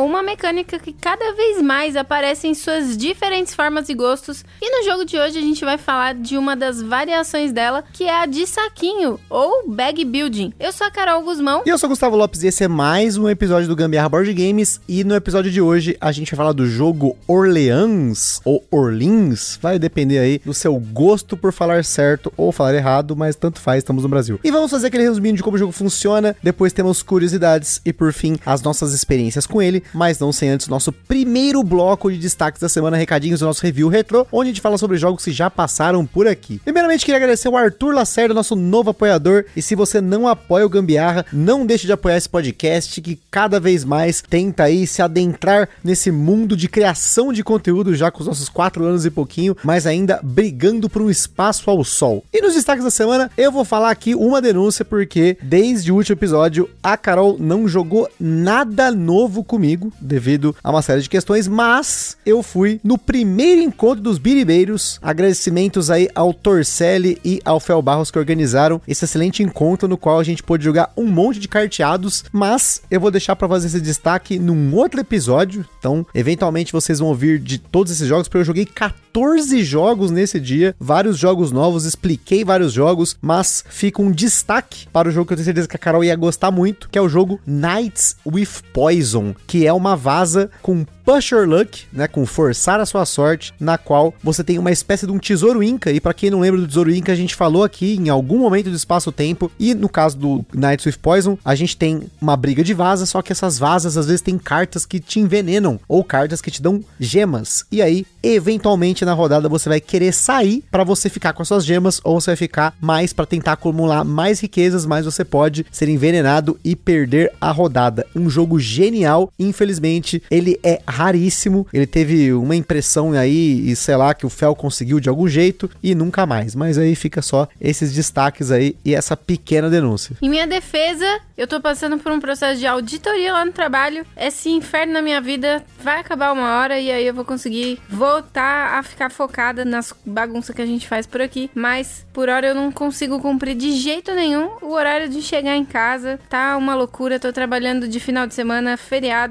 Uma mecânica que cada vez mais aparece em suas diferentes formas e gostos. E no jogo de hoje a gente vai falar de uma das variações dela, que é a de saquinho ou bag building. Eu sou a Carol Guzmão. E eu sou o Gustavo Lopes e esse é mais um episódio do Gambiarra Board Games. E no episódio de hoje a gente vai falar do jogo Orleans ou Orleans. Vai depender aí do seu gosto por falar certo ou falar errado, mas tanto faz, estamos no Brasil. E vamos fazer aquele resuminho de como o jogo funciona. Depois temos curiosidades e por fim as nossas experiências com ele, mas não sem antes nosso primeiro bloco de destaques da semana, recadinhos do nosso review retrô, onde a gente fala sobre jogos que já passaram por aqui. Primeiramente, queria agradecer o Arthur Lacerda, nosso novo apoiador, e se você não apoia o Gambiarra, não deixe de apoiar esse podcast que cada vez mais tenta aí se adentrar nesse mundo de criação de conteúdo já com os nossos quatro anos e pouquinho, mas ainda brigando por um espaço ao sol. E nos destaques da semana, eu vou falar aqui uma denúncia porque desde o último episódio a Carol não jogou nada novo comigo, devido a uma série de questões, mas eu fui no primeiro encontro dos biribeiros. Agradecimentos aí ao Torcelli e ao Fel Barros que organizaram esse excelente encontro no qual a gente pôde jogar um monte de carteados, mas eu vou deixar para fazer esse destaque num outro episódio. Então, eventualmente vocês vão ouvir de todos esses jogos, porque eu joguei 14 jogos nesse dia, vários jogos novos, expliquei vários jogos, mas fica um destaque para o jogo que eu tenho certeza que a Carol ia gostar muito, que é o jogo Knights with Poison, que é uma vaza com Push Your Luck, né, com forçar a sua sorte, na qual você tem uma espécie de um tesouro inca, e para quem não lembra do tesouro inca, a gente falou aqui em algum momento do espaço-tempo, e no caso do Knights with Poison, a gente tem uma briga de vazas, só que essas vazas às vezes tem cartas que te envenenam, ou cartas que te dão gemas, e aí, eventualmente na rodada você vai querer sair para você ficar com as suas gemas, ou você vai ficar mais para tentar acumular mais riquezas, mas você pode ser envenenado e perder a rodada. Um jogo genial, infelizmente, ele é raríssimo. Ele teve uma impressão aí e sei lá que o Fel conseguiu de algum jeito e nunca mais. Mas aí fica só esses destaques aí e essa pequena denúncia. Em minha defesa, eu tô passando por um processo de auditoria lá no trabalho. Esse inferno na minha vida vai acabar uma hora e aí eu vou conseguir voltar a ficar focada nas bagunças que a gente faz por aqui. Mas por hora eu não consigo cumprir de jeito nenhum o horário de chegar em casa. Tá uma loucura, tô trabalhando de final de semana,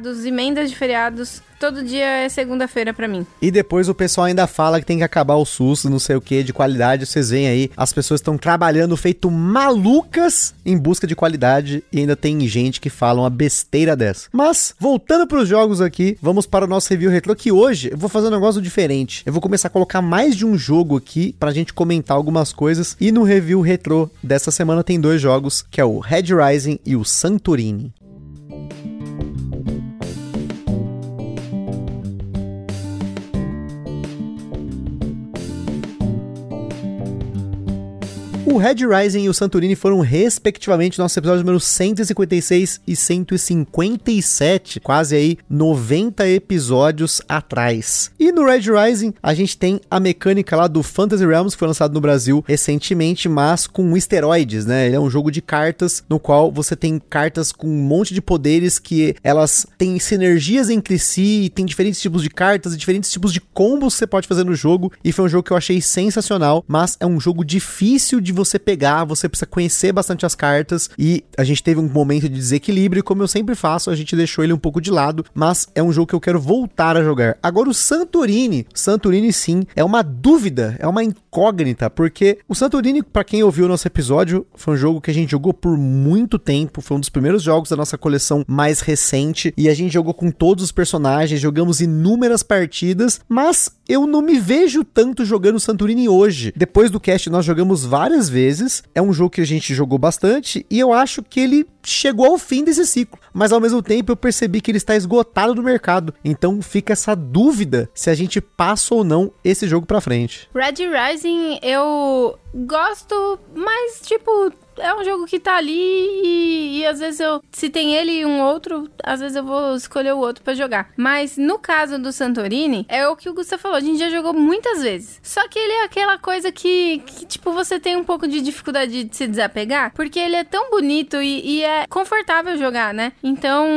feriados, emendas de feriados. Todo dia é segunda-feira para mim. E depois o pessoal ainda fala que tem que acabar o SUS, não sei o que, de qualidade. Vocês veem aí, as pessoas estão trabalhando feito malucas em busca de qualidade e ainda tem gente que fala uma besteira dessa. Mas, voltando para os jogos aqui, vamos para o nosso review retrô, que hoje eu vou fazer um negócio diferente. Eu vou começar a colocar mais de um jogo aqui pra gente comentar algumas coisas. E no review retrô dessa semana tem dois jogos, que é o Red Rising e o Santorini. O Red Rising e o Santorini foram, respectivamente, nossos episódios número 156 e 157, quase aí 90 episódios atrás. E no Red Rising, a gente tem a mecânica lá do Fantasy Realms, que foi lançado no Brasil recentemente, mas com esteroides, né? Ele é um jogo de cartas no qual você tem cartas com um monte de poderes que elas têm sinergias entre si, tem diferentes tipos de cartas e diferentes tipos de combos que você pode fazer no jogo. E foi um jogo que eu achei sensacional, mas é um jogo difícil de você pegar, você precisa conhecer bastante as cartas e a gente teve um momento de desequilíbrio, como eu sempre faço, a gente deixou ele um pouco de lado, mas é um jogo que eu quero voltar a jogar. Agora o Santorini, Santorini sim, é uma dúvida, é uma incógnita, porque o Santorini, para quem ouviu o nosso episódio, foi um jogo que a gente jogou por muito tempo, foi um dos primeiros jogos da nossa coleção mais recente e a gente jogou com todos os personagens, jogamos inúmeras partidas, mas eu não me vejo tanto jogando Santorini hoje. Depois do cast nós jogamos várias vezes. É um jogo que a gente jogou bastante e eu acho que ele chegou ao fim desse ciclo, mas ao mesmo tempo eu percebi que ele está esgotado no mercado. Então fica essa dúvida se a gente passa ou não esse jogo para frente. Red Rising eu gosto, mas tipo é um jogo que tá ali e, às vezes eu. Se tem ele e um outro, às vezes eu vou escolher o outro para jogar. Mas no caso do Santorini, é o que o Gustavo falou. A gente já jogou muitas vezes. Só que ele é aquela coisa que, que tipo, você tem um pouco de dificuldade de se desapegar. Porque ele é tão bonito e, e é confortável jogar, né? Então,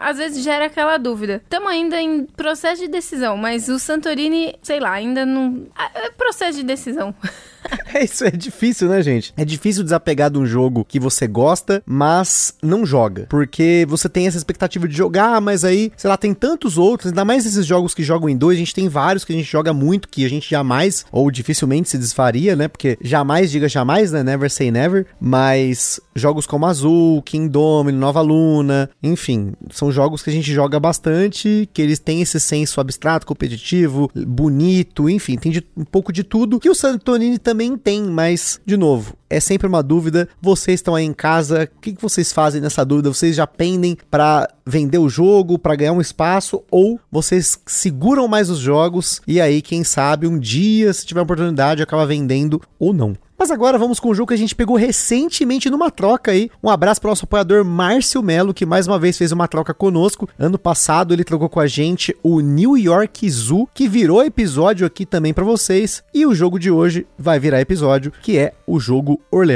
às vezes gera aquela dúvida. Estamos ainda em processo de decisão, mas o Santorini, sei lá, ainda não. É processo de decisão. É isso, é difícil, né, gente? É difícil desapegar de um jogo que você gosta, mas não joga. Porque você tem essa expectativa de jogar, mas aí, sei lá, tem tantos outros, ainda mais esses jogos que jogam em dois, a gente tem vários que a gente joga muito, que a gente jamais, ou dificilmente se desfaria, né? Porque jamais diga jamais, né? Never say never. Mas jogos como Azul, Kingdom, Nova Luna, enfim, são jogos que a gente joga bastante, que eles têm esse senso abstrato, competitivo, bonito, enfim, tem de, um pouco de tudo que o Santonini também tem, mas, de novo, é sempre uma dúvida. Vocês estão aí em casa, o que, que vocês fazem nessa dúvida? Vocês já pendem para vender o jogo, para ganhar um espaço, ou vocês seguram mais os jogos e aí, quem sabe, um dia, se tiver oportunidade, acaba vendendo ou não. Mas agora vamos com o jogo que a gente pegou recentemente numa troca aí. Um abraço para o nosso apoiador Márcio Melo, que mais uma vez fez uma troca conosco. Ano passado ele trocou com a gente o New York Zoo, que virou episódio aqui também para vocês. E o jogo de hoje vai virar episódio, que é o jogo Orleans.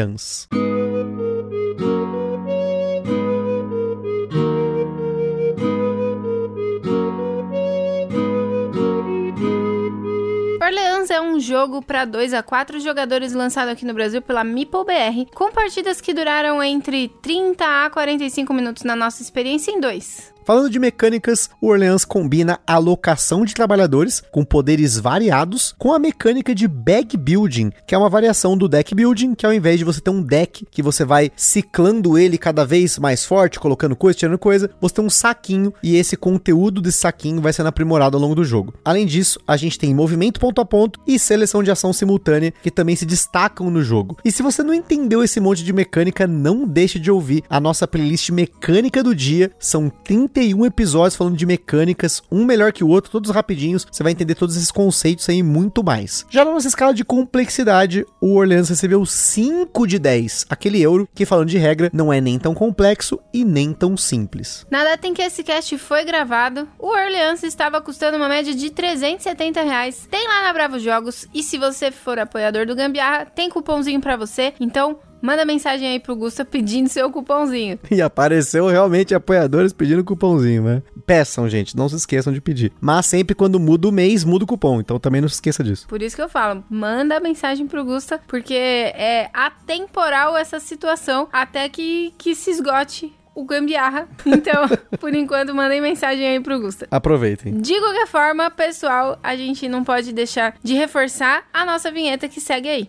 Orleans um jogo para 2 a 4 jogadores lançado aqui no Brasil pela Meeple BR, com partidas que duraram entre 30 a 45 minutos na nossa experiência em dois. Falando de mecânicas, o Orleans combina a alocação de trabalhadores com poderes variados com a mecânica de bag building, que é uma variação do deck building, que ao invés de você ter um deck que você vai ciclando ele cada vez mais forte, colocando coisa, tirando coisa, você tem um saquinho e esse conteúdo desse saquinho vai sendo aprimorado ao longo do jogo. Além disso, a gente tem movimento ponto a ponto e seleção de ação simultânea que também se destacam no jogo. E se você não entendeu esse monte de mecânica, não deixe de ouvir a nossa playlist mecânica do dia. São 30 31 episódios falando de mecânicas, um melhor que o outro, todos rapidinhos. Você vai entender todos esses conceitos aí e muito mais. Já na nossa escala de complexidade, o Orleans recebeu 5 de 10. Aquele euro que, falando de regra, não é nem tão complexo e nem tão simples. Na data em que esse cast foi gravado, o Orleans estava custando uma média de 370 reais. Tem lá na Bravo Jogos e se você for apoiador do Gambiarra, tem cupomzinho para você. Então, Manda mensagem aí pro Gusta pedindo seu cupomzinho. E apareceu realmente apoiadores pedindo cupomzinho, né? Peçam, gente, não se esqueçam de pedir. Mas sempre quando muda o mês, muda o cupom, então também não se esqueça disso. Por isso que eu falo, manda mensagem pro Gusta, porque é atemporal essa situação até que, que se esgote o gambiarra. Então, por enquanto, mandem mensagem aí pro Gusta. Aproveitem. De qualquer forma, pessoal, a gente não pode deixar de reforçar a nossa vinheta que segue aí.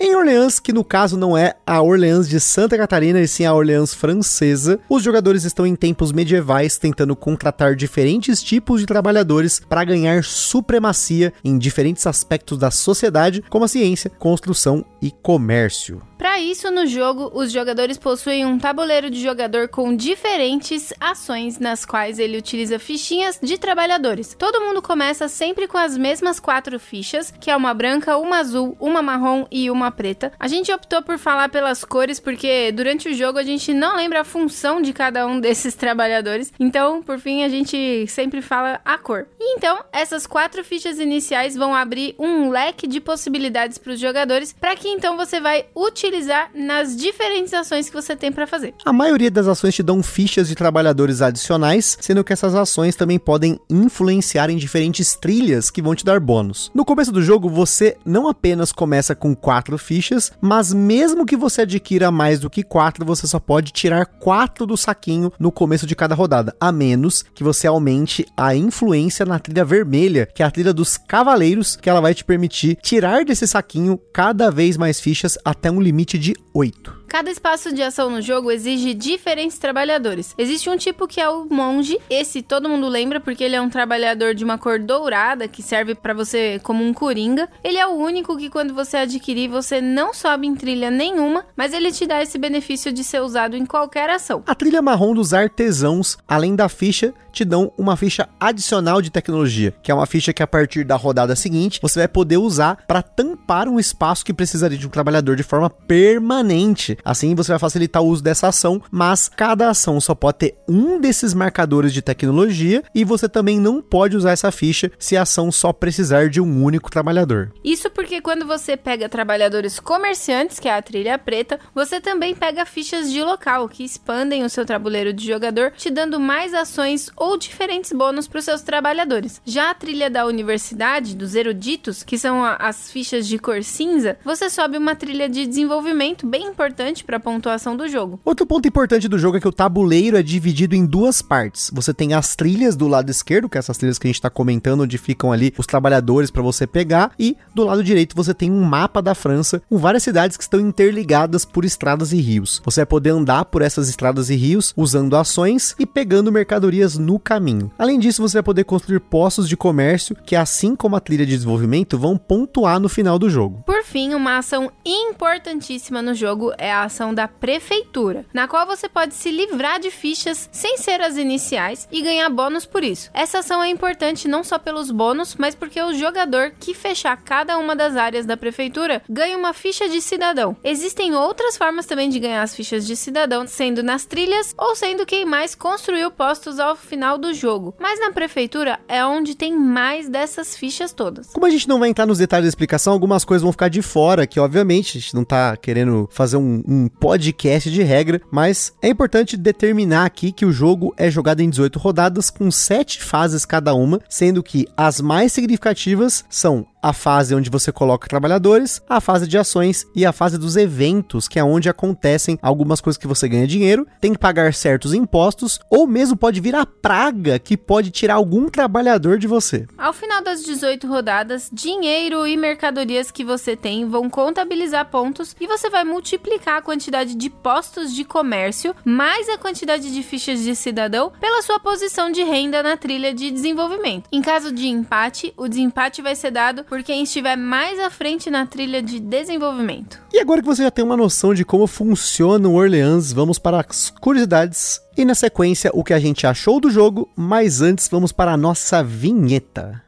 Em Orleans, que no caso não é a Orleans de Santa Catarina, e sim a Orleans francesa, os jogadores estão em tempos medievais tentando contratar diferentes tipos de trabalhadores para ganhar supremacia em diferentes aspectos da sociedade, como a ciência, construção e comércio. Para isso, no jogo, os jogadores possuem um tabuleiro de jogador com diferentes ações nas quais ele utiliza fichinhas de trabalhadores. Todo mundo começa sempre com as mesmas quatro fichas, que é uma branca, uma azul, uma marrom e uma preta. A gente optou por falar pelas cores porque durante o jogo a gente não lembra a função de cada um desses trabalhadores. Então, por fim, a gente sempre fala a cor. E então, essas quatro fichas iniciais vão abrir um leque de possibilidades para os jogadores, para que então você vai utilizar utilizar nas diferentes ações que você tem para fazer. A maioria das ações te dão fichas de trabalhadores adicionais, sendo que essas ações também podem influenciar em diferentes trilhas que vão te dar bônus. No começo do jogo, você não apenas começa com quatro fichas, mas mesmo que você adquira mais do que quatro, você só pode tirar quatro do saquinho no começo de cada rodada, a menos que você aumente a influência na trilha vermelha, que é a trilha dos cavaleiros, que ela vai te permitir tirar desse saquinho cada vez mais fichas até um limite de 8. Cada espaço de ação no jogo exige diferentes trabalhadores. Existe um tipo que é o monge, esse todo mundo lembra porque ele é um trabalhador de uma cor dourada que serve para você como um coringa. Ele é o único que quando você adquirir você não sobe em trilha nenhuma, mas ele te dá esse benefício de ser usado em qualquer ação. A trilha marrom dos artesãos, além da ficha, te dão uma ficha adicional de tecnologia, que é uma ficha que a partir da rodada seguinte você vai poder usar para tampar um espaço que precisaria de um trabalhador de forma permanente. Assim você vai facilitar o uso dessa ação, mas cada ação só pode ter um desses marcadores de tecnologia e você também não pode usar essa ficha se a ação só precisar de um único trabalhador. Isso porque quando você pega trabalhadores comerciantes, que é a trilha preta, você também pega fichas de local que expandem o seu tabuleiro de jogador, te dando mais ações ou diferentes bônus para os seus trabalhadores. Já a trilha da universidade, dos eruditos, que são as fichas de cor cinza, você sobe uma trilha de desenvolvimento bem importante para a pontuação do jogo. Outro ponto importante do jogo é que o tabuleiro é dividido em duas partes. Você tem as trilhas do lado esquerdo, que é essas trilhas que a gente está comentando, onde ficam ali os trabalhadores para você pegar, e do lado direito você tem um mapa da França com várias cidades que estão interligadas por estradas e rios. Você vai poder andar por essas estradas e rios usando ações e pegando mercadorias no caminho. Além disso, você vai poder construir postos de comércio que, assim como a trilha de desenvolvimento, vão pontuar no final do jogo. Por fim, uma ação importantíssima no jogo é a ação da prefeitura, na qual você pode se livrar de fichas sem ser as iniciais e ganhar bônus por isso. Essa ação é importante não só pelos bônus, mas porque o jogador que fechar cada uma das áreas da prefeitura ganha uma ficha de cidadão. Existem outras formas também de ganhar as fichas de cidadão, sendo nas trilhas ou sendo quem mais construiu postos ao final do jogo. Mas na prefeitura é onde tem mais dessas fichas todas. Como a gente não vai entrar nos detalhes da explicação, algumas coisas vão ficar de fora, que obviamente a gente não tá querendo fazer um, um podcast de regra, mas é importante determinar aqui que o jogo é jogado em 18 rodadas com 7 fases cada uma, sendo que as mais significativas são a fase onde você coloca trabalhadores, a fase de ações e a fase dos eventos, que é onde acontecem algumas coisas que você ganha dinheiro, tem que pagar certos impostos, ou mesmo pode vir a praga que pode tirar algum trabalhador de você. Ao final das 18 rodadas, dinheiro e mercadorias que você tem vão contabilizar pontos e você vai multiplicar a quantidade de postos de comércio mais a quantidade de fichas de cidadão pela sua posição de renda na trilha de desenvolvimento. Em caso de empate, o desempate vai ser dado por quem estiver mais à frente na trilha de desenvolvimento. E agora que você já tem uma noção de como funciona o Orleans, vamos para as curiosidades e na sequência o que a gente achou do jogo, mas antes vamos para a nossa vinheta.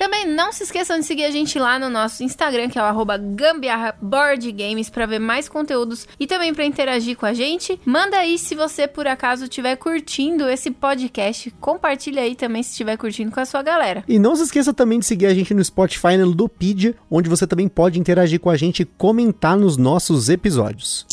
Também não se esqueçam de seguir a gente lá no nosso Instagram, que é o arroba Gambiarra Board Games, para ver mais conteúdos e também para interagir com a gente. Manda aí se você, por acaso, estiver curtindo esse podcast. Compartilha aí também se estiver curtindo com a sua galera. E não se esqueça também de seguir a gente no Spotify no Ludopedia, onde você também pode interagir com a gente e comentar nos nossos episódios.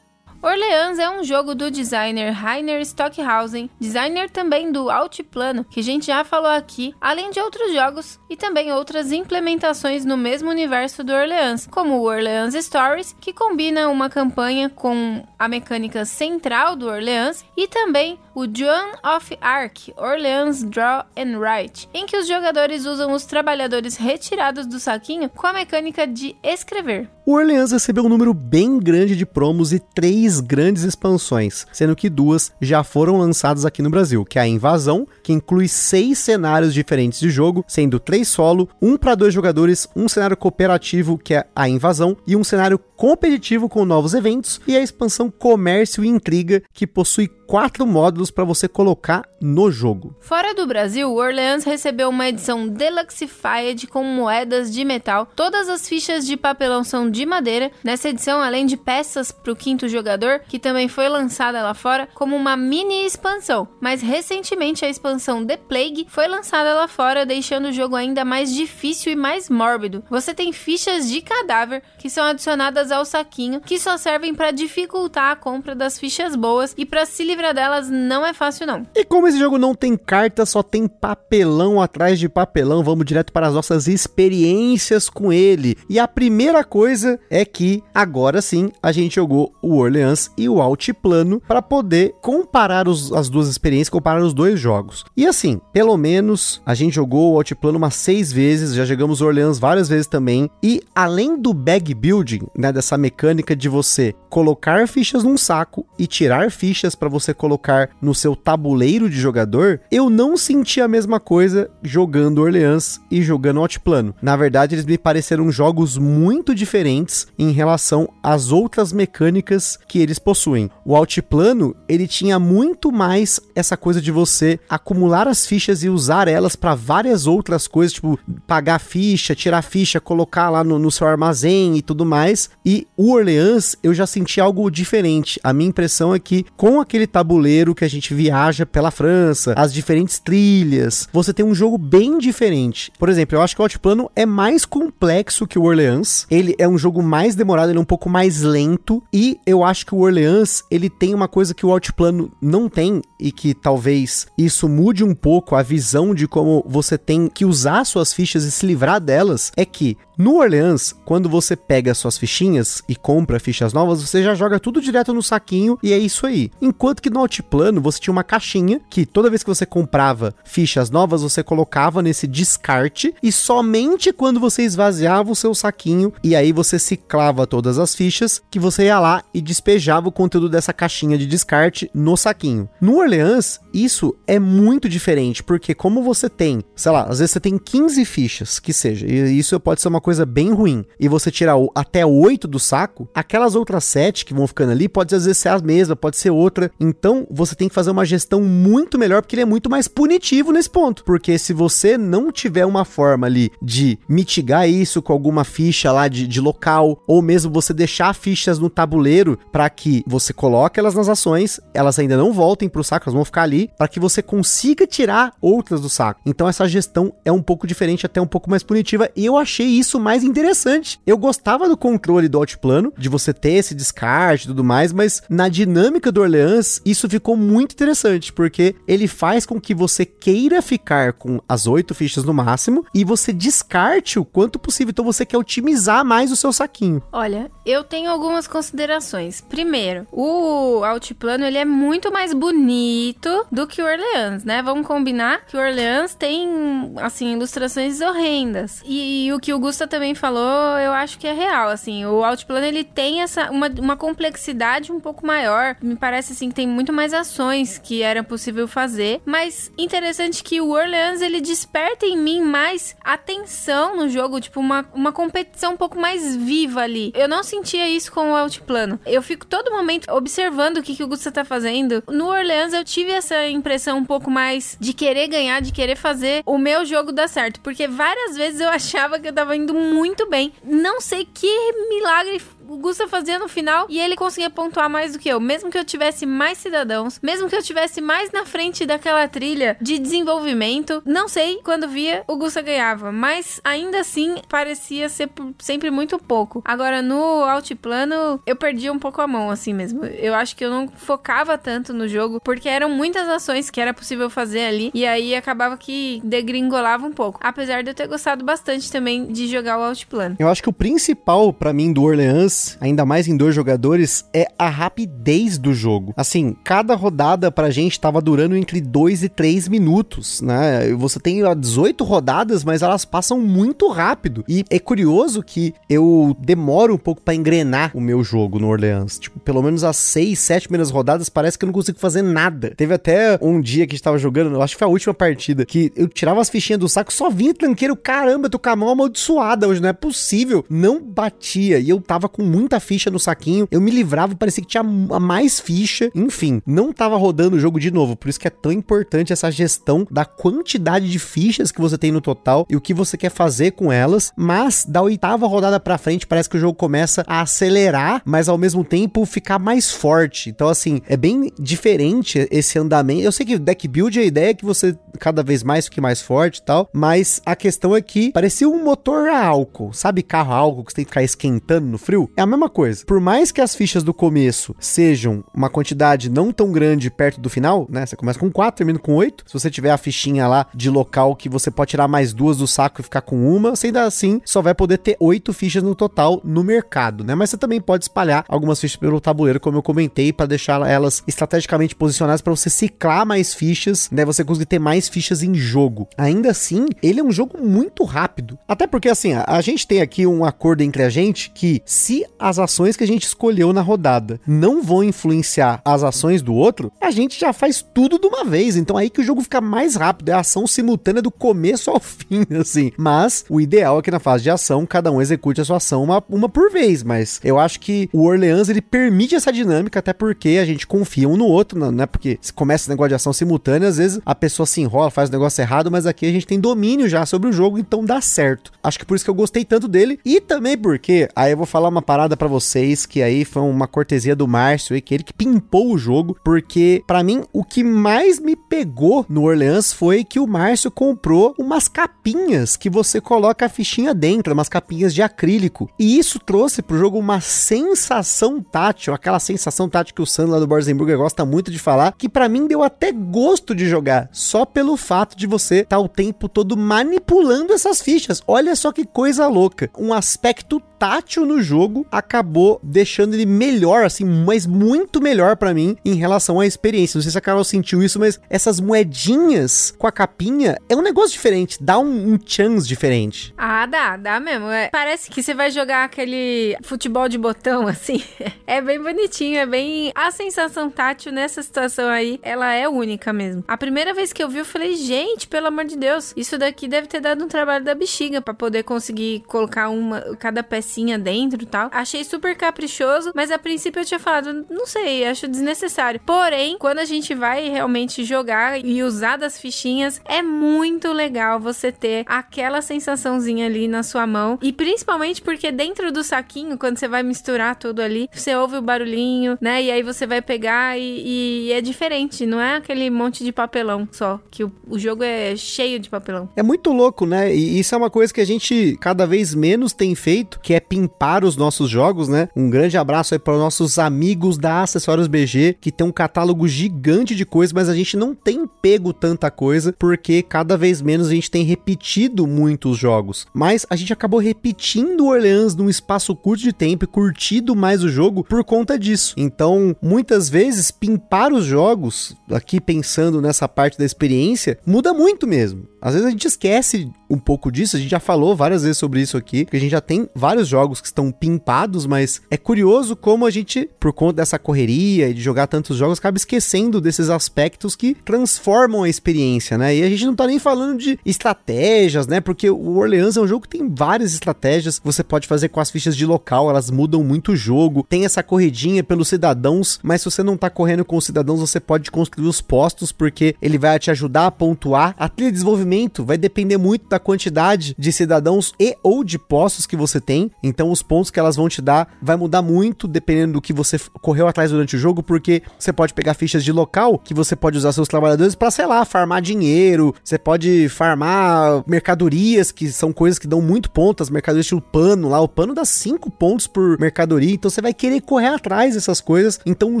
Orleans é um jogo do designer Rainer Stockhausen, designer também do Altiplano, que a gente já falou aqui, além de outros jogos e também outras implementações no mesmo universo do Orleans, como o Orleans Stories, que combina uma campanha com a mecânica central do Orleans, e também o Joan of Arc, Orleans Draw and Write, em que os jogadores usam os trabalhadores retirados do saquinho com a mecânica de escrever. O Orleans recebeu um número bem grande de promos e três grandes expansões, sendo que duas já foram lançadas aqui no Brasil, que é a Invasão, que inclui seis cenários diferentes de jogo, sendo três solo, um para dois jogadores, um cenário cooperativo, que é a Invasão, e um cenário competitivo com novos eventos, e a expansão Comércio e Intriga, que possui quatro módulos para você colocar no jogo. Fora do Brasil, o Orleans recebeu uma edição Deluxified com moedas de metal. Todas as fichas de papelão são de madeira. Nessa edição, além de peças para o quinto jogador, que também foi lançada lá fora como uma mini expansão. Mas recentemente a expansão The Plague foi lançada lá fora, deixando o jogo ainda mais difícil e mais mórbido. Você tem fichas de cadáver que são adicionadas ao saquinho, que só servem para dificultar a compra das fichas boas e para se livrar delas não é fácil não. E como esse jogo não tem carta, só tem papelão atrás de papelão, vamos direto para as nossas experiências com ele. E a primeira coisa é que agora sim a gente jogou o Orleans e o Altiplano para poder comparar os, as duas experiências, comparar os dois jogos. E assim, pelo menos a gente jogou o Altiplano umas seis vezes, já jogamos o Orleans várias vezes também. E além do bag building, né, dessa mecânica de você colocar fichas num saco e tirar fichas para você colocar no seu tabuleiro de jogador, eu não senti a mesma coisa jogando Orleans e jogando Altiplano. Na verdade, eles me pareceram jogos muito diferentes em relação às outras mecânicas que eles possuem. O Altiplano, ele tinha muito mais essa coisa de você acumular as fichas e usar elas para várias outras coisas, tipo pagar ficha, tirar ficha, colocar lá no, no seu armazém e tudo mais. E o Orleans, eu já senti algo diferente. A minha impressão é que com aquele tabuleiro que a gente viaja pela França, as diferentes trilhas, você tem um jogo bem diferente. Por exemplo, eu acho que o Altiplano é mais complexo que o Orleans. Ele é um jogo mais demorado, ele é um pouco mais lento e eu acho que o Orleans, ele tem uma coisa que o Altiplano não tem e que talvez isso mude um pouco a visão de como você tem que usar suas fichas e se livrar delas, é que no Orleans, quando você pega suas fichinhas e compra fichas novas, você já joga tudo direto no saquinho e é isso aí. Enquanto que no Altiplano você tinha uma caixinha que toda vez que você comprava fichas novas, você colocava nesse descarte e somente quando você esvaziava o seu saquinho e aí você ciclava todas as fichas que você ia lá e despejava o conteúdo dessa caixinha de descarte no saquinho. No Orleans, isso é muito diferente, porque como você tem, sei lá, às vezes você tem 15 fichas, que seja, e isso pode ser uma coisa bem ruim, e você tirar até 8 do saco, aquelas outras 7 que vão ficando ali, pode às vezes ser a mesma, pode ser outra. Então, você tem que fazer uma gestão muito melhor, porque ele é muito mais punitivo nesse ponto. Porque se você não tiver uma forma ali de mitigar isso com alguma ficha lá de, de local, ou mesmo você deixar fichas no tabuleiro para que você coloque elas nas ações, elas ainda não voltem pro saco, elas vão ficar ali, para que você consiga tirar outras do saco. Então, essa gestão é um pouco diferente, até um pouco mais punitiva, e eu achei isso mais interessante. Eu gostava do controle do altiplano, de você ter esse descarte e tudo mais, mas na dinâmica do Orleans, isso ficou muito interessante, porque ele faz com que você queira ficar com as oito fichas no máximo e você descarte o quanto possível. Então você quer otimizar mais o seu saquinho. Olha, eu tenho algumas considerações. Primeiro, o altiplano ele é muito mais bonito do que o Orleans, né? Vamos combinar que o Orleans tem assim ilustrações horrendas. E, e o que o Gusta também falou, eu acho que é real, assim. O altiplano ele tem essa uma, uma complexidade um pouco maior. Me parece assim que tem muito mais ações que era possível fazer, mas interessante que o Orleans ele desperta em mim mais atenção no jogo, tipo uma, uma competição um pouco mais viva ali. Eu não sentia isso com o Altiplano. Eu fico todo momento observando o que, que o Gusta tá fazendo. No Orleans eu tive essa impressão um pouco mais de querer ganhar, de querer fazer o meu jogo dar certo, porque várias vezes eu achava que eu tava indo muito bem. Não sei que milagre o Gusta fazia no final e ele conseguia pontuar mais do que eu. Mesmo que eu tivesse mais cidadãos, mesmo que eu tivesse mais na frente daquela trilha de desenvolvimento, não sei, quando via, o Gusta ganhava. Mas ainda assim, parecia ser sempre muito pouco. Agora, no altiplano, eu perdi um pouco a mão, assim mesmo. Eu acho que eu não focava tanto no jogo, porque eram muitas ações que era possível fazer ali, e aí acabava que degringolava um pouco. Apesar de eu ter gostado bastante também de jogar o altiplano. Eu acho que o principal para mim do Orleans ainda mais em dois jogadores, é a rapidez do jogo. Assim, cada rodada pra gente tava durando entre 2 e 3 minutos, né? Você tem 18 rodadas, mas elas passam muito rápido. E é curioso que eu demoro um pouco para engrenar o meu jogo no Orleans. Tipo, pelo menos as 6, 7 primeiras rodadas parece que eu não consigo fazer nada. Teve até um dia que a gente tava jogando, eu acho que foi a última partida, que eu tirava as fichinhas do saco, só vinha tranqueiro, caramba, tô com a mão amaldiçoada hoje, não é possível. Não batia. E eu tava com muita ficha no saquinho, eu me livrava, parecia que tinha mais ficha. Enfim, não tava rodando o jogo de novo. Por isso que é tão importante essa gestão da quantidade de fichas que você tem no total e o que você quer fazer com elas. Mas da oitava rodada pra frente, parece que o jogo começa a acelerar, mas ao mesmo tempo ficar mais forte. Então, assim, é bem diferente esse andamento. Eu sei que deck build, a ideia é que você cada vez mais fique mais forte e tal, mas a questão é que parecia um motor a álcool. Sabe carro a álcool que você tem que ficar esquentando no frio? É a mesma coisa. Por mais que as fichas do começo sejam uma quantidade não tão grande perto do final, né? Você começa com 4, termina com 8. Se você tiver a fichinha lá de local que você pode tirar mais duas do saco e ficar com uma, você ainda assim só vai poder ter 8 fichas no total no mercado, né? Mas você também pode espalhar algumas fichas pelo tabuleiro, como eu comentei, para deixar elas estrategicamente posicionadas para você ciclar mais fichas, né? Você conseguir ter mais fichas em jogo. Ainda assim, ele é um jogo muito rápido. Até porque, assim, a, a gente tem aqui um acordo entre a gente que se as ações que a gente escolheu na rodada não vão influenciar as ações do outro, a gente já faz tudo de uma vez. Então aí que o jogo fica mais rápido, é a ação simultânea do começo ao fim, assim. Mas o ideal é que na fase de ação cada um execute a sua ação uma, uma por vez. Mas eu acho que o Orleans ele permite essa dinâmica, até porque a gente confia um no outro, não é porque se começa esse negócio de ação simultânea, às vezes a pessoa se enrola, faz o negócio errado, mas aqui a gente tem domínio já sobre o jogo, então dá certo. Acho que por isso que eu gostei tanto dele e também porque aí eu vou falar uma parada para vocês que aí foi uma cortesia do Márcio, que ele que pimpou o jogo, porque para mim o que mais me pegou no Orleans foi que o Márcio comprou umas capinhas que você coloca a fichinha dentro, umas capinhas de acrílico. E isso trouxe pro jogo uma sensação tátil, aquela sensação tátil que o Sandro lá do Borzenburger gosta muito de falar, que para mim deu até gosto de jogar, só pelo fato de você estar tá o tempo todo manipulando essas fichas. Olha só que coisa louca. Um aspecto tátil no jogo acabou deixando ele melhor, assim, mas muito melhor para mim em relação à experiência. Não sei se a Carol sentiu isso, mas essas moedinhas com a capinha é um negócio diferente, dá um, um chance diferente. Ah, dá, dá mesmo. É, parece que você vai jogar aquele futebol de botão, assim. é bem bonitinho, é bem. A sensação tátil nessa situação aí, ela é única mesmo. A primeira vez que eu vi, eu falei, gente, pelo amor de Deus, isso daqui deve ter dado um trabalho da bexiga para poder conseguir colocar uma, cada pecinha dentro e tal. Achei super caprichoso, mas a princípio eu tinha falado, não sei, acho desnecessário. Porém, quando a gente vai realmente jogar e usar das fichinhas, é muito legal você ter aquela sensaçãozinha ali na sua mão. E principalmente porque dentro do saquinho, quando você vai misturar tudo ali, você ouve o barulhinho, né? E aí você vai pegar e, e é diferente, não é aquele monte de papelão só, que o, o jogo é cheio de papelão. É muito louco, né? E isso é uma coisa que a gente cada vez menos tem feito, que é pimpar os nossos jogos, né? Um grande abraço aí para os nossos amigos da Acessórios BG, que tem um catálogo gigante de coisas, mas a gente não tem pego tanta coisa, porque cada vez menos a gente tem repetido muitos jogos. Mas a gente acabou repetindo Orleans num espaço curto de tempo e curtido mais o jogo por conta disso. Então, muitas vezes, pimpar os jogos, aqui pensando nessa parte da experiência, muda muito mesmo. Às vezes a gente esquece um pouco disso, a gente já falou várias vezes sobre isso aqui, que a gente já tem vários jogos que estão pimpados, mas é curioso como a gente, por conta dessa correria e de jogar tantos jogos, acaba esquecendo desses aspectos que transformam a experiência, né? E a gente não tá nem falando de estratégias, né? Porque o Orleans é um jogo que tem várias estratégias, você pode fazer com as fichas de local, elas mudam muito o jogo, tem essa corridinha pelos cidadãos, mas se você não tá correndo com os cidadãos, você pode construir os postos, porque ele vai te ajudar a pontuar. A trilha de desenvolvimento vai depender muito da quantidade de cidadãos e ou de postos que você tem, então os pontos que elas vão te dar vai mudar muito dependendo do que você correu atrás durante o jogo, porque você pode pegar fichas de local que você pode usar seus trabalhadores para, sei lá, farmar dinheiro, você pode farmar mercadorias, que são coisas que dão muito pontos, as mercadorias tipo pano lá, o pano dá 5 pontos por mercadoria, então você vai querer correr atrás dessas coisas. Então o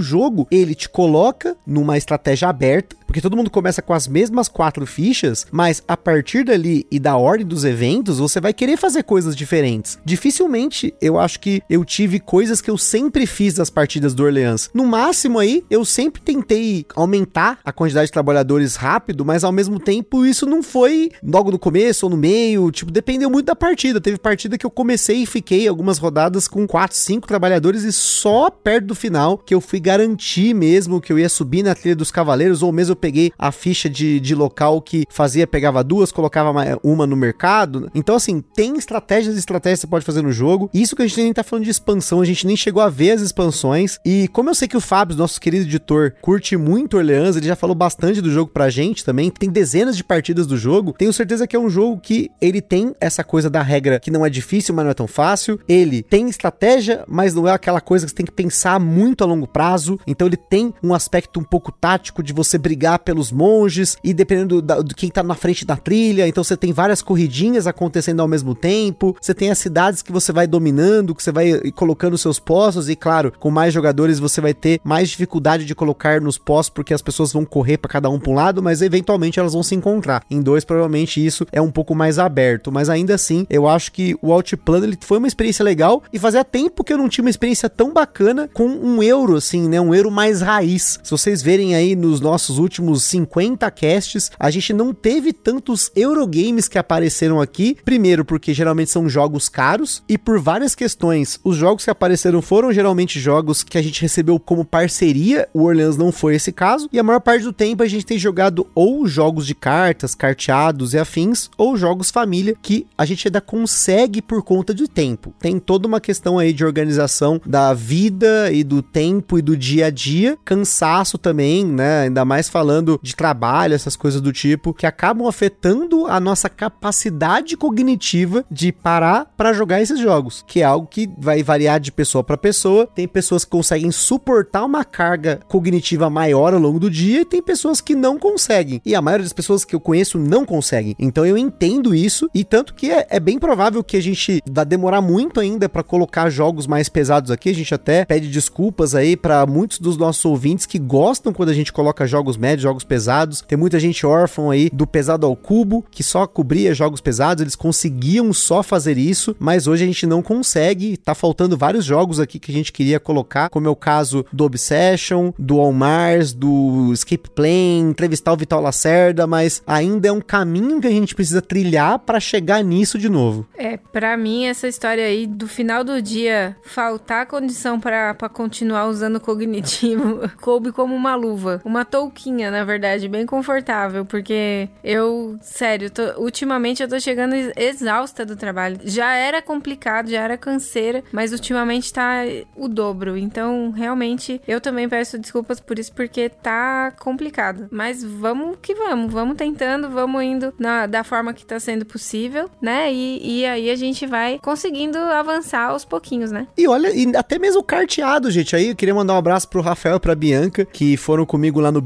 jogo, ele te coloca numa estratégia aberta, porque todo mundo começa com as mesmas quatro fichas, mas a partir dali e da ordem dos eventos, você vai querer fazer coisas diferentes. Dificilmente eu acho que eu tive coisas que eu sempre fiz nas partidas do Orleans. No máximo aí, eu sempre tentei aumentar a quantidade de trabalhadores rápido, mas ao mesmo tempo isso não foi logo no começo ou no meio, tipo, dependeu muito da partida. Teve partida que eu comecei e fiquei algumas rodadas com 4, 5 trabalhadores e só perto do final que eu fui garantir mesmo que eu ia subir na trilha dos cavaleiros, ou mesmo eu peguei a ficha de, de local que fazia, pegava duas, colocava uma no mercado. Então, assim, tem estratégias e estratégias que você pode fazer no jogo. Isso que a gente nem tá falando de expansão, a gente nem chegou a ver as expansões. E como eu sei que o Fábio, nosso querido editor, curte muito Orleans, ele já falou bastante do jogo pra gente também. Tem dezenas de partidas do jogo. Tenho certeza que é um jogo que ele tem essa coisa da regra que não é difícil, mas não é tão fácil. Ele tem estratégia, mas não é aquela coisa que você tem que pensar muito a longo prazo. Então ele tem um aspecto um pouco tático de você brigar pelos monges e dependendo do, do quem tá na frente da trilha. Então você tem várias corridinhas acontecendo ao mesmo tempo. Você tem as cidades que você vai dominando, que você vai colocando seus postos e claro, com mais jogadores você vai ter mais dificuldade de colocar nos postos porque as pessoas vão correr para cada um para um lado, mas eventualmente elas vão se encontrar. Em dois provavelmente isso é um pouco mais aberto, mas ainda assim eu acho que o Outplano ele foi uma experiência legal e fazia tempo que eu não tinha uma experiência tão bacana com um euro assim, né, um euro mais raiz. Se vocês verem aí nos nossos últimos 50 casts, a gente não teve tantos Eurogames que apareceram aqui. Primeiro, porque geralmente são jogos caros e por várias questões. Os jogos que apareceram foram geralmente jogos que a gente recebeu como parceria. O Orleans não foi esse caso. E a maior parte do tempo a gente tem jogado ou jogos de cartas, carteados e afins, ou jogos família que a gente ainda consegue por conta de tempo. Tem toda uma questão aí de organização da vida e do tempo e do dia a dia, cansaço também, né? Ainda mais falando de trabalho, essas coisas do tipo, que acabam afetando a nossa capacidade cognitiva de parar para jogar esses jogos, que é algo que vai variar de pessoa para pessoa. Tem pessoas que conseguem suportar uma carga cognitiva maior ao longo do dia e tem pessoas que não conseguem. E a maioria das pessoas que eu conheço não conseguem. Então eu entendo isso e tanto que é, é bem provável que a gente vai demorar muito ainda para colocar jogos mais pesados aqui. A gente até pede desculpas aí para muitos dos nossos ouvintes que gostam quando a gente coloca jogos médios, jogos pesados. Tem muita gente órfã aí do pesado ao cubo que só cobria jogos pesados, eles conseguiam só fazer isso, mas hoje a gente não consegue. Tá faltando vários jogos aqui que a gente queria colocar, como é o caso do Obsession, do All Mars, do Escape Plane, entrevistar o Vital Lacerda, mas ainda é um caminho que a gente precisa trilhar para chegar nisso de novo. É, para mim essa história aí do final do dia faltar condição para continuar usando o cognitivo coube como uma luva, uma touquinha, na verdade, bem confortável, porque eu, sério, tô, ultimamente eu tô chegando exausta do trabalho. Já era complicado, já era canseira, mas ultimamente tá o dobro. Então, realmente, eu também peço desculpas por isso, porque tá complicado. Mas vamos que vamos, vamos tentando, vamos indo na, da forma que tá sendo possível, né? E, e aí a gente vai conseguindo avançar aos pouquinhos, né? E olha, e até mesmo carteado, gente. Aí eu queria mandar um abraço pro Rafael e pra Bianca, que foram comigo lá no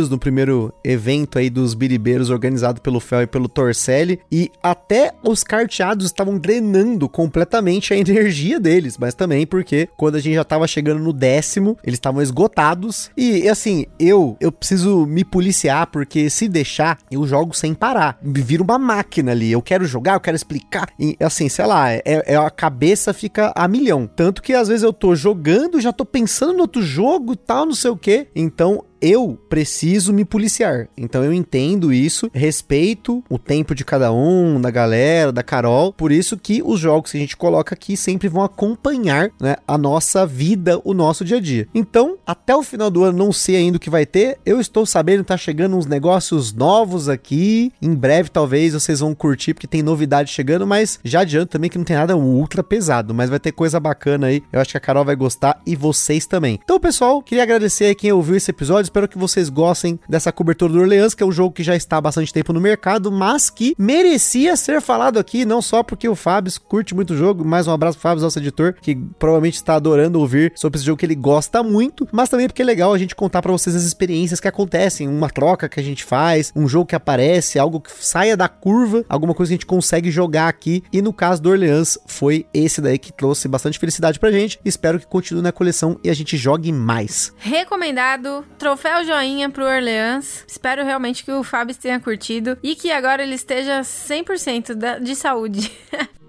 Biribeiros, no primeiro evento aí dos Biribeiros organizado pelo Fel e pelo Torcelli. E até os carteados estavam drenando completamente a energia deles, mas também porque quando a gente já tava chegando no décimo, eles estavam esgotados. E assim, eu eu preciso me policiar, porque se deixar, eu jogo sem parar. Me vira uma máquina ali. Eu quero jogar, eu quero explicar. E assim, sei lá, é, é a cabeça fica a milhão. Tanto que às vezes eu tô jogando, já tô pensando no outro jogo tal, não sei o que. Então eu preciso me policiar. Então eu entendo isso, respeito o tempo de cada um, da galera, da Carol. Por isso que os jogos que a gente coloca aqui sempre vão acompanhar né, a nossa vida, o nosso dia a dia. Então, até o final do ano, não sei ainda o que vai ter. Eu estou sabendo tá chegando uns negócios novos aqui. Em breve, talvez, vocês vão curtir, porque tem novidade chegando, mas já adianto também que não tem nada ultra pesado, mas vai ter coisa bacana aí. Eu acho que a Carol vai gostar e vocês também. Então, pessoal, queria agradecer quem ouviu esse episódio espero que vocês gostem dessa cobertura do Orleans, que é um jogo que já está há bastante tempo no mercado, mas que merecia ser falado aqui, não só porque o Fábio curte muito o jogo, mais um abraço pro Fábio, nosso editor, que provavelmente está adorando ouvir sobre esse jogo que ele gosta muito, mas também porque é legal a gente contar para vocês as experiências que acontecem, uma troca que a gente faz, um jogo que aparece, algo que saia da curva, alguma coisa que a gente consegue jogar aqui, e no caso do Orleans, foi esse daí que trouxe bastante felicidade pra gente, espero que continue na coleção e a gente jogue mais. Recomendado, troféu Troféu joinha pro Orleans. Espero realmente que o Fábio tenha curtido e que agora ele esteja 100% da- de saúde.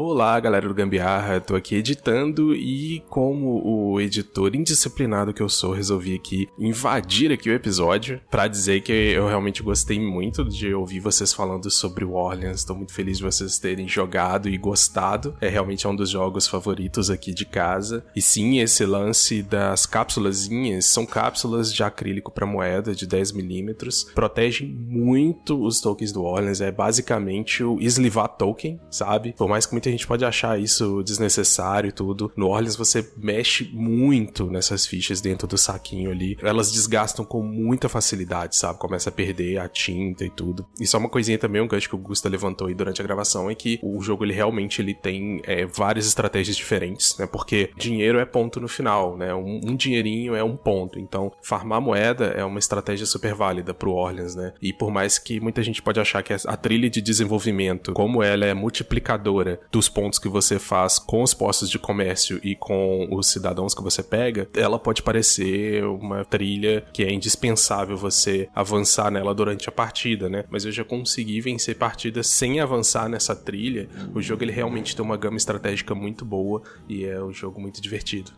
Olá, galera do Gambiarra, tô aqui editando e como o editor indisciplinado que eu sou, resolvi aqui invadir aqui o episódio pra dizer que eu realmente gostei muito de ouvir vocês falando sobre o Orleans. Tô muito feliz de vocês terem jogado e gostado. É realmente um dos jogos favoritos aqui de casa. E sim, esse lance das cápsulazinhas são cápsulas de acrílico para moeda de 10 milímetros, protegem muito os tokens do Orleans, é basicamente o eslivar token, sabe? Por mais que muita gente pode achar isso desnecessário e tudo, no Orleans você mexe muito nessas fichas dentro do saquinho ali. Elas desgastam com muita facilidade, sabe? Começa a perder a tinta e tudo. E só uma coisinha também, um gancho que o Gusta levantou aí durante a gravação, é que o jogo ele realmente ele tem é, várias estratégias diferentes, né? Porque dinheiro é ponto no final, né? Um, um dinheirinho é um ponto. Então, farmar moeda é uma estratégia super válida pro Orleans, né? E por mais que muita gente pode achar que a trilha de desenvolvimento, como ela é multiplicadora dos pontos que você faz com os postos de comércio e com os cidadãos que você pega, ela pode parecer uma trilha que é indispensável você avançar nela durante a partida, né? Mas eu já consegui vencer partidas sem avançar nessa trilha. O jogo ele realmente tem uma gama estratégica muito boa e é um jogo muito divertido.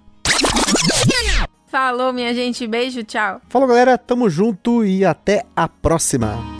Falou, minha gente. Beijo, tchau. Falou, galera. Tamo junto e até a próxima.